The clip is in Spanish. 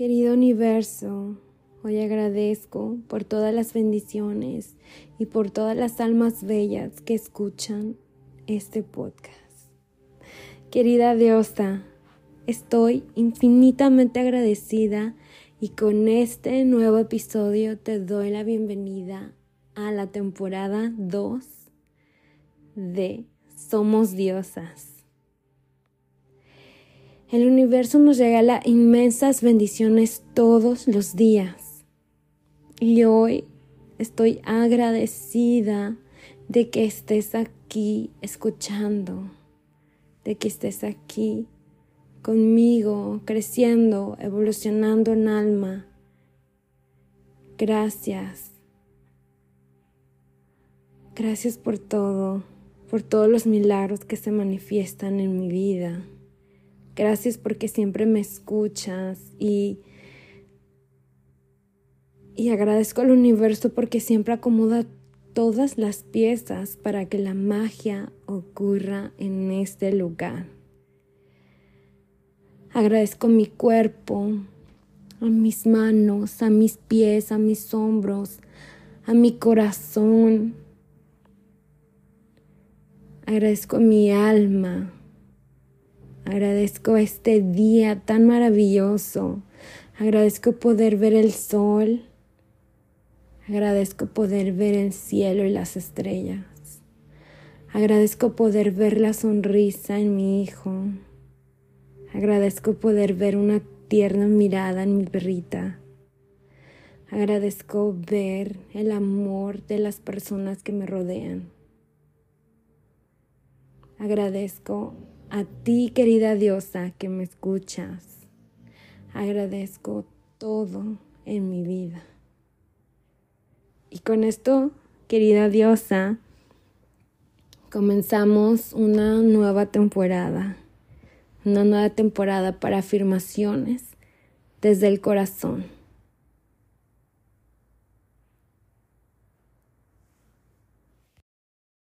Querido universo, hoy agradezco por todas las bendiciones y por todas las almas bellas que escuchan este podcast. Querida diosa, estoy infinitamente agradecida y con este nuevo episodio te doy la bienvenida a la temporada 2 de Somos Diosas. El universo nos regala inmensas bendiciones todos los días. Y hoy estoy agradecida de que estés aquí escuchando, de que estés aquí conmigo, creciendo, evolucionando en alma. Gracias. Gracias por todo, por todos los milagros que se manifiestan en mi vida. Gracias porque siempre me escuchas y, y agradezco al universo porque siempre acomoda todas las piezas para que la magia ocurra en este lugar. Agradezco mi cuerpo, a mis manos, a mis pies, a mis hombros, a mi corazón. Agradezco mi alma, Agradezco este día tan maravilloso. Agradezco poder ver el sol. Agradezco poder ver el cielo y las estrellas. Agradezco poder ver la sonrisa en mi hijo. Agradezco poder ver una tierna mirada en mi perrita. Agradezco ver el amor de las personas que me rodean. Agradezco a ti, querida diosa, que me escuchas. Agradezco todo en mi vida. Y con esto, querida diosa, comenzamos una nueva temporada. Una nueva temporada para afirmaciones desde el corazón.